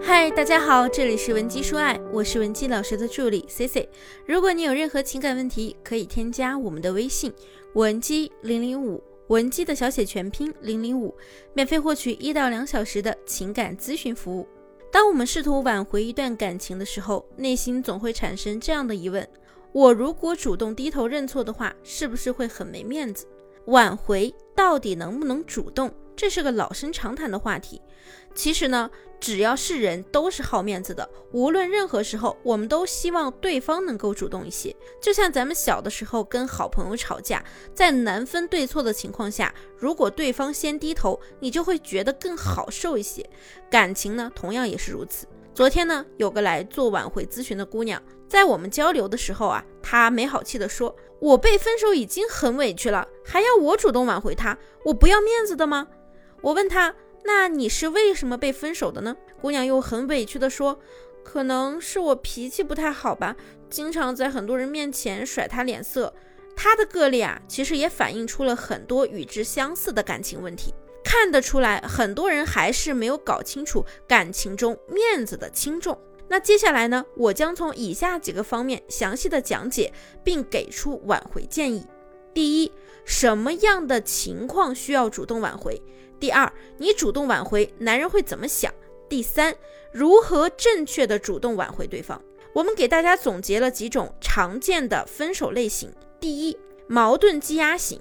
嗨，大家好，这里是文姬说爱，我是文姬老师的助理 C C。如果你有任何情感问题，可以添加我们的微信文姬零零五，文姬的小写全拼零零五，免费获取一到两小时的情感咨询服务。当我们试图挽回一段感情的时候，内心总会产生这样的疑问：我如果主动低头认错的话，是不是会很没面子？挽回到底能不能主动？这是个老生常谈的话题。其实呢，只要是人，都是好面子的。无论任何时候，我们都希望对方能够主动一些。就像咱们小的时候跟好朋友吵架，在难分对错的情况下，如果对方先低头，你就会觉得更好受一些。感情呢，同样也是如此。昨天呢，有个来做挽回咨询的姑娘，在我们交流的时候啊，她没好气地说：“我被分手已经很委屈了，还要我主动挽回他，我不要面子的吗？”我问她。那你是为什么被分手的呢？姑娘又很委屈地说：“可能是我脾气不太好吧，经常在很多人面前甩他脸色。”她的个例啊，其实也反映出了很多与之相似的感情问题。看得出来，很多人还是没有搞清楚感情中面子的轻重。那接下来呢，我将从以下几个方面详细的讲解，并给出挽回建议。第一，什么样的情况需要主动挽回？第二，你主动挽回，男人会怎么想？第三，如何正确的主动挽回对方？我们给大家总结了几种常见的分手类型。第一，矛盾积压型，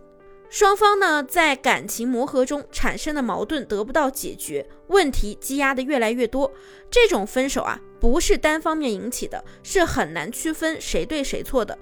双方呢在感情磨合中产生的矛盾得不到解决，问题积压的越来越多，这种分手啊不是单方面引起的，是很难区分谁对谁错的。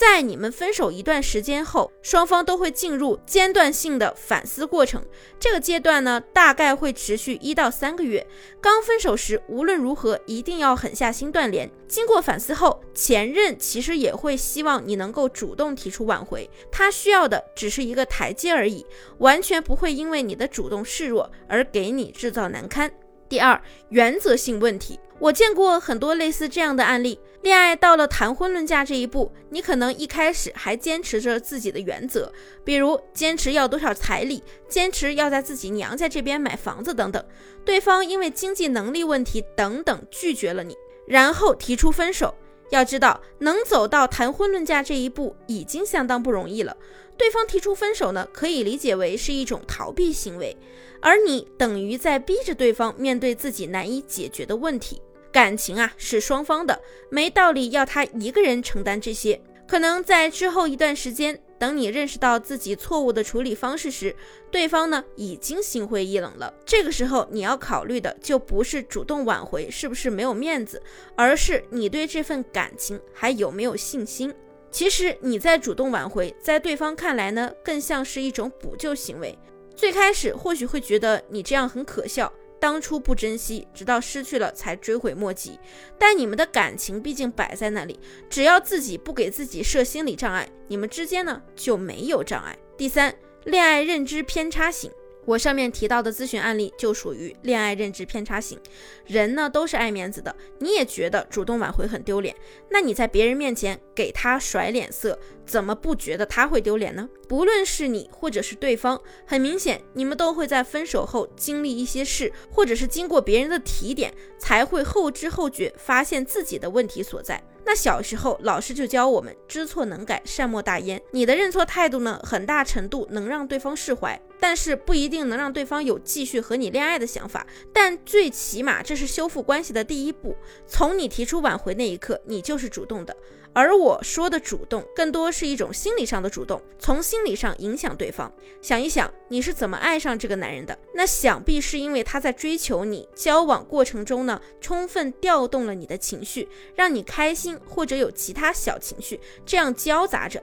在你们分手一段时间后，双方都会进入间断性的反思过程。这个阶段呢，大概会持续一到三个月。刚分手时，无论如何一定要狠下心断联。经过反思后，前任其实也会希望你能够主动提出挽回，他需要的只是一个台阶而已，完全不会因为你的主动示弱而给你制造难堪。第二，原则性问题，我见过很多类似这样的案例。恋爱到了谈婚论嫁这一步，你可能一开始还坚持着自己的原则，比如坚持要多少彩礼，坚持要在自己娘家这边买房子等等。对方因为经济能力问题等等拒绝了你，然后提出分手。要知道，能走到谈婚论嫁这一步已经相当不容易了。对方提出分手呢，可以理解为是一种逃避行为，而你等于在逼着对方面对自己难以解决的问题。感情啊是双方的，没道理要他一个人承担这些。可能在之后一段时间，等你认识到自己错误的处理方式时，对方呢已经心灰意冷了。这个时候你要考虑的就不是主动挽回是不是没有面子，而是你对这份感情还有没有信心。其实你在主动挽回，在对方看来呢，更像是一种补救行为。最开始或许会觉得你这样很可笑。当初不珍惜，直到失去了才追悔莫及。但你们的感情毕竟摆在那里，只要自己不给自己设心理障碍，你们之间呢就没有障碍。第三，恋爱认知偏差型。我上面提到的咨询案例就属于恋爱认知偏差型。人呢都是爱面子的，你也觉得主动挽回很丢脸，那你在别人面前给他甩脸色，怎么不觉得他会丢脸呢？不论是你或者是对方，很明显你们都会在分手后经历一些事，或者是经过别人的提点，才会后知后觉发现自己的问题所在。那小时候老师就教我们知错能改，善莫大焉。你的认错态度呢，很大程度能让对方释怀。但是不一定能让对方有继续和你恋爱的想法，但最起码这是修复关系的第一步。从你提出挽回那一刻，你就是主动的。而我说的主动，更多是一种心理上的主动，从心理上影响对方。想一想，你是怎么爱上这个男人的？那想必是因为他在追求你交往过程中呢，充分调动了你的情绪，让你开心，或者有其他小情绪，这样交杂着。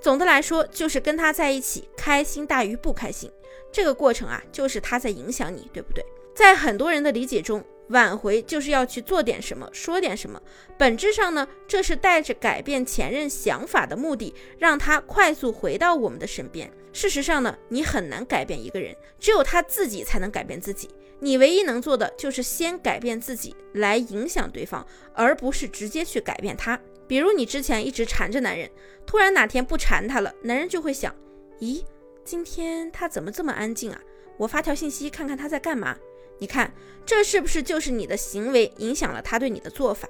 总的来说，就是跟他在一起，开心大于不开心。这个过程啊，就是他在影响你，对不对？在很多人的理解中，挽回就是要去做点什么，说点什么。本质上呢，这是带着改变前任想法的目的，让他快速回到我们的身边。事实上呢，你很难改变一个人，只有他自己才能改变自己。你唯一能做的就是先改变自己，来影响对方，而不是直接去改变他。比如你之前一直缠着男人，突然哪天不缠他了，男人就会想：咦，今天他怎么这么安静啊？我发条信息看看他在干嘛。你看，这是不是就是你的行为影响了他对你的做法？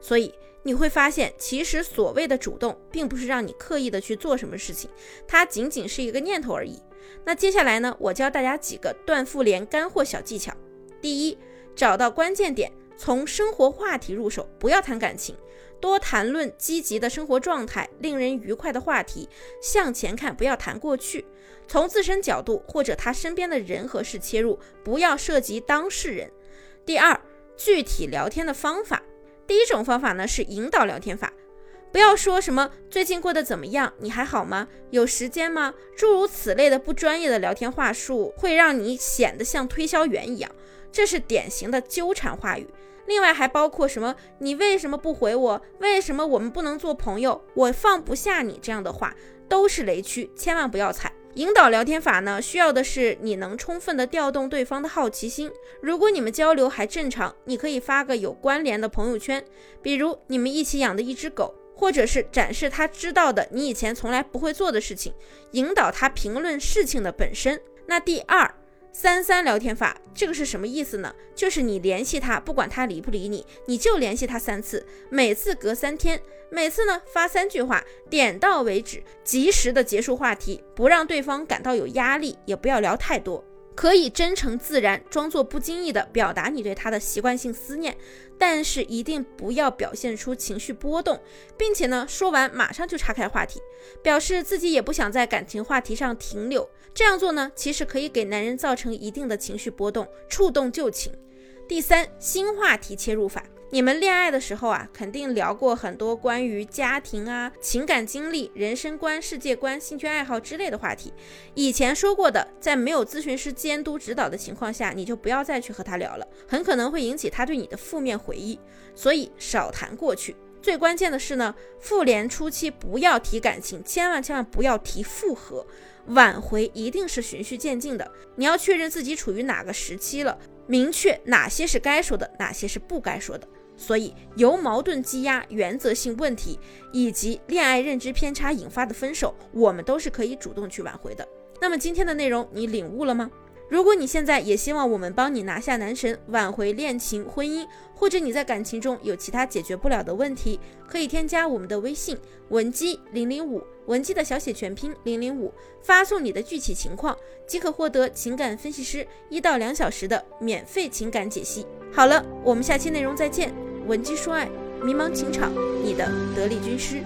所以你会发现，其实所谓的主动，并不是让你刻意的去做什么事情，它仅仅是一个念头而已。那接下来呢，我教大家几个断复联干货小技巧。第一，找到关键点，从生活话题入手，不要谈感情，多谈论积极的生活状态，令人愉快的话题，向前看，不要谈过去。从自身角度或者他身边的人和事切入，不要涉及当事人。第二，具体聊天的方法。第一种方法呢是引导聊天法，不要说什么最近过得怎么样，你还好吗？有时间吗？诸如此类的不专业的聊天话术，会让你显得像推销员一样，这是典型的纠缠话语。另外还包括什么？你为什么不回我？为什么我们不能做朋友？我放不下你这样的话，都是雷区，千万不要踩。引导聊天法呢，需要的是你能充分的调动对方的好奇心。如果你们交流还正常，你可以发个有关联的朋友圈，比如你们一起养的一只狗，或者是展示他知道的你以前从来不会做的事情，引导他评论事情的本身。那第二。三三聊天法，这个是什么意思呢？就是你联系他，不管他理不理你，你就联系他三次，每次隔三天，每次呢发三句话，点到为止，及时的结束话题，不让对方感到有压力，也不要聊太多。可以真诚自然，装作不经意的表达你对他的习惯性思念，但是一定不要表现出情绪波动，并且呢，说完马上就岔开话题，表示自己也不想在感情话题上停留。这样做呢，其实可以给男人造成一定的情绪波动，触动旧情。第三，新话题切入法。你们恋爱的时候啊，肯定聊过很多关于家庭啊、情感经历、人生观、世界观、兴趣爱好之类的话题。以前说过的，在没有咨询师监督指导的情况下，你就不要再去和他聊了，很可能会引起他对你的负面回忆。所以少谈过去。最关键的是呢，复联初期不要提感情，千万千万不要提复合，挽回一定是循序渐进的。你要确认自己处于哪个时期了。明确哪些是该说的，哪些是不该说的。所以，由矛盾积压、原则性问题以及恋爱认知偏差引发的分手，我们都是可以主动去挽回的。那么，今天的内容你领悟了吗？如果你现在也希望我们帮你拿下男神，挽回恋情、婚姻，或者你在感情中有其他解决不了的问题，可以添加我们的微信文姬零零五，文姬的小写全拼零零五，发送你的具体情况，即可获得情感分析师一到两小时的免费情感解析。好了，我们下期内容再见。文姬说爱，迷茫情场，你的得力军师。